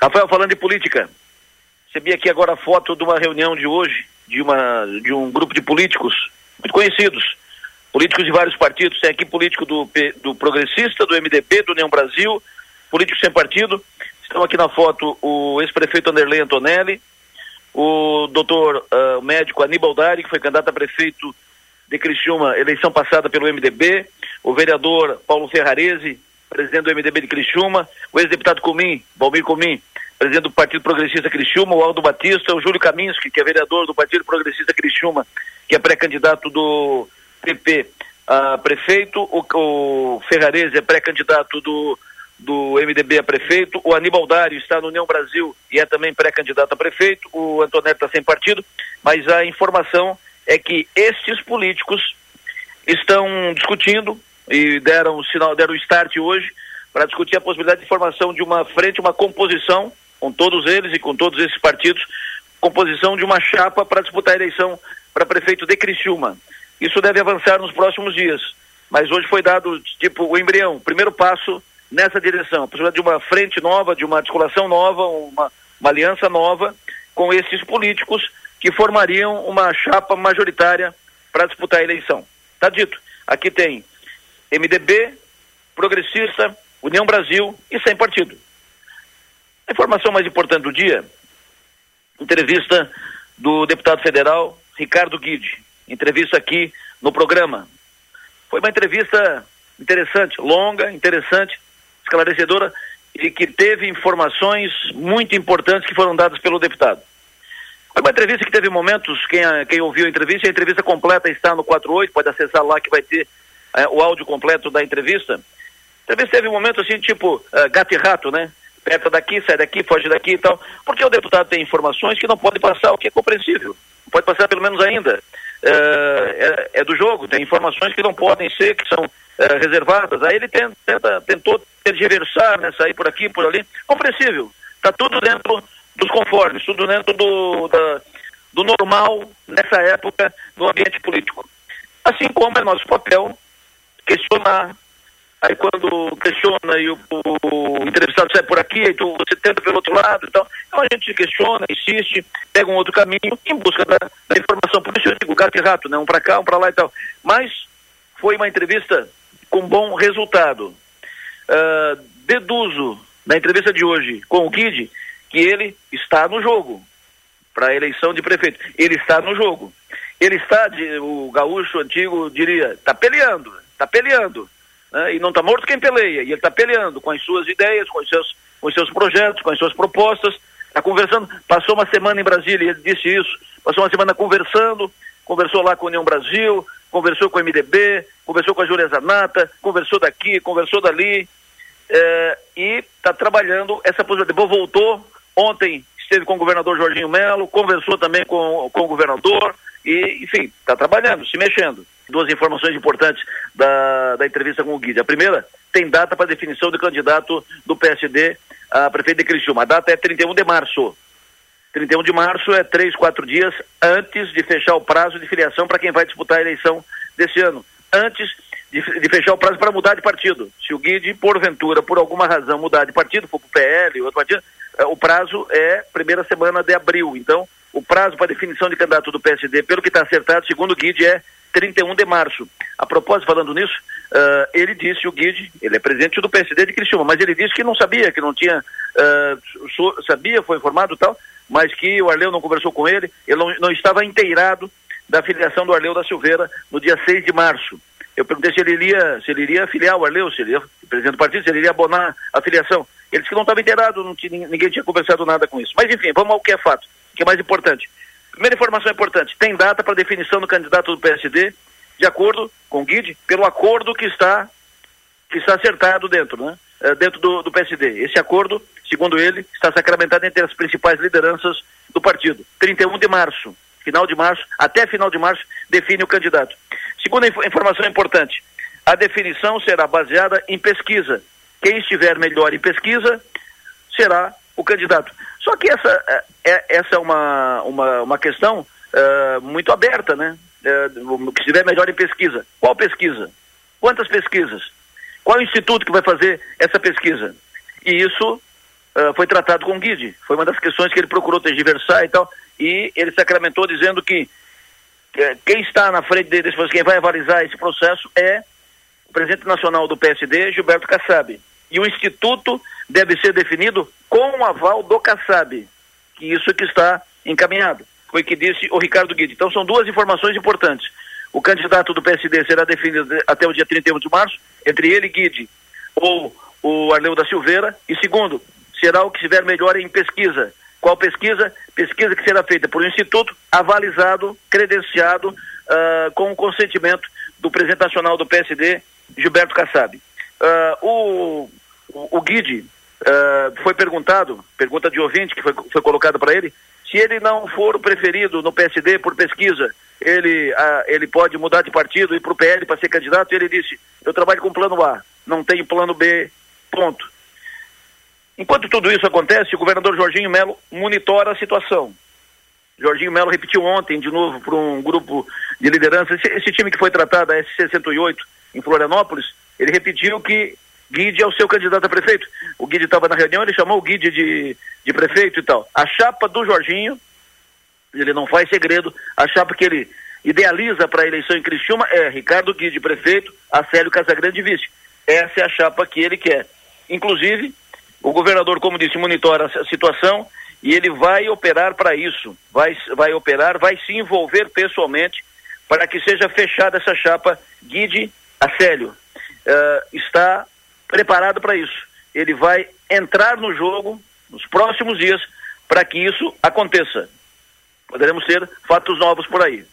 Rafael, falando de política, recebi aqui agora a foto de uma reunião de hoje, de, uma, de um grupo de políticos muito conhecidos, políticos de vários partidos, tem aqui político do, do Progressista, do MDB, do União Brasil, políticos sem partido, estão aqui na foto o ex-prefeito Anderlei Antonelli, o doutor uh, médico Aníbal Dari, que foi candidato a prefeito de Criciúma, eleição passada pelo MDB, o vereador Paulo Ferrarese, presidente do MDB de Criciúma, o ex-deputado Comim, Valmir Comim, presidente do Partido Progressista Criciúma, o Aldo Batista, o Júlio Kaminski, que é vereador do Partido Progressista Criciúma, que é pré-candidato do PP a prefeito, o, o Ferrarese é pré-candidato do, do MDB a prefeito, o Aníbal Dário está no União Brasil e é também pré-candidato a prefeito, o Antonelli está sem partido, mas a informação é que estes políticos estão discutindo e deram o sinal, deram o start hoje para discutir a possibilidade de formação de uma frente, uma composição com todos eles e com todos esses partidos, composição de uma chapa para disputar a eleição para prefeito de Criciúma. Isso deve avançar nos próximos dias, mas hoje foi dado tipo o embrião, o primeiro passo nessa direção, a possibilidade de uma frente nova, de uma articulação nova, uma, uma aliança nova com esses políticos que formariam uma chapa majoritária para disputar a eleição. Está dito. Aqui tem MDB, Progressista, União Brasil e sem partido. A informação mais importante do dia, entrevista do deputado federal Ricardo Guide, entrevista aqui no programa. Foi uma entrevista interessante, longa, interessante, esclarecedora e que teve informações muito importantes que foram dadas pelo deputado. Foi uma entrevista que teve momentos, quem, quem ouviu a entrevista, a entrevista completa está no 48, pode acessar lá que vai ter é, o áudio completo da entrevista. Entrevista teve momentos assim, tipo uh, gato e rato, né? aperta daqui, sai daqui, foge daqui e tal. Porque o deputado tem informações que não pode passar, o que é compreensível. Pode passar pelo menos ainda. É, é, é do jogo, tem informações que não podem ser, que são é, reservadas. Aí ele tenta, tenta, tentou tergiversar, né, sair por aqui, por ali. Compreensível. Está tudo dentro dos conformes, tudo dentro do, da, do normal nessa época no ambiente político. Assim como é nosso papel questionar, Aí quando questiona e o, o, entrevistado sai por aqui, aí você tenta pelo outro lado e tal. Então a gente questiona, insiste, pega um outro caminho em busca da, da informação. Por isso eu digo gato e rato, né? Um para cá, um para lá e tal. Mas foi uma entrevista com bom resultado. Uh, deduzo na entrevista de hoje com o Kid que ele está no jogo para a eleição de prefeito. Ele está no jogo. Ele está, de, o gaúcho antigo diria, está peleando, está peleando né? e não está morto quem peleia, e ele está peleando com as suas ideias, com os seus, com os seus projetos, com as suas propostas, está conversando, passou uma semana em Brasília, e ele disse isso, passou uma semana conversando, conversou lá com a União Brasil, conversou com o MDB, conversou com a Júlia Zanata, conversou daqui, conversou dali, é, e está trabalhando essa possibilidade. Voltou, ontem esteve com o governador Jorginho Melo, conversou também com, com o governador, e, enfim, está trabalhando, se mexendo duas informações importantes da, da entrevista com o Guide. A primeira, tem data para definição do candidato do PSD a prefeito de Criciúma. A data é 31 de março. 31 de março é três, quatro dias antes de fechar o prazo de filiação para quem vai disputar a eleição desse ano. Antes de, de fechar o prazo para mudar de partido. Se o Guide, porventura, por alguma razão, mudar de partido, for para o PL, outro partido, eh, o prazo é primeira semana de abril. Então, o prazo para definição de candidato do PSD, pelo que está acertado, segundo o Guide, é 31 de março. A propósito, falando nisso, uh, ele disse, o Guide, ele é presidente do PSD de Criciúma, mas ele disse que não sabia, que não tinha, uh, sabia, foi informado tal, mas que o Arleu não conversou com ele, ele não, não estava inteirado da filiação do Arleu da Silveira no dia 6 de março. Eu perguntei se ele iria, se ele iria filiar o Arleu, se ele ia, presidente do partido, se ele iria abonar a filiação. Ele disse que não estava inteirado, não tinha, ninguém tinha conversado nada com isso. Mas enfim, vamos ao que é fato, que é mais importante. Primeira informação importante: tem data para definição do candidato do PSD, de acordo com o Guide, pelo acordo que está que está acertado dentro, né? É, dentro do, do PSD. Esse acordo, segundo ele, está sacramentado entre as principais lideranças do partido. 31 de março, final de março, até final de março, define o candidato. Segunda inf informação importante: a definição será baseada em pesquisa. Quem estiver melhor em pesquisa será o candidato. Só que essa é, é, essa é uma, uma, uma questão uh, muito aberta, né? Uh, que estiver melhor em pesquisa. Qual pesquisa? Quantas pesquisas? Qual instituto que vai fazer essa pesquisa? E isso uh, foi tratado com o Guide. Foi uma das questões que ele procurou tergiversar e tal. E ele sacramentou dizendo que, que quem está na frente processo, quem vai avalizar esse processo é o presidente nacional do PSD, Gilberto Kassab. E o instituto deve ser definido com o aval do Kassab, que isso que está encaminhado. Foi o que disse o Ricardo Guide. Então são duas informações importantes. O candidato do PSD será definido até o dia 31 de março, entre ele, Guide, ou o Arleu da Silveira. E segundo, será o que estiver melhor em pesquisa. Qual pesquisa? Pesquisa que será feita por um instituto avalizado, credenciado, uh, com o consentimento do presidente nacional do PSD, Gilberto Kassab. Uh, o, o, o Guide uh, foi perguntado, pergunta de ouvinte que foi, foi colocada para ele, se ele não for preferido no PSD por pesquisa, ele, ele pode mudar de partido e para o PL para ser candidato. Ele disse: Eu trabalho com plano A, não tenho plano B, ponto. Enquanto tudo isso acontece, o governador Jorginho Melo monitora a situação. Jorginho Melo repetiu ontem, de novo, para um grupo de liderança, esse, esse, time que foi tratado, a S68, em Florianópolis, ele repetiu que Guide é o seu candidato a prefeito. O Guide estava na reunião, ele chamou o Guide de, de prefeito e tal. A chapa do Jorginho, ele não faz segredo, a chapa que ele idealiza para a eleição em Criciúma é Ricardo Guide prefeito, Acélio Casagrande vice. Essa é a chapa que ele quer. Inclusive, o governador, como disse, monitora a situação e ele vai operar para isso. Vai, vai operar, vai se envolver pessoalmente para que seja fechada essa chapa Guide Acélio. Uh, está preparado para isso. Ele vai entrar no jogo nos próximos dias para que isso aconteça. Poderemos ter fatos novos por aí.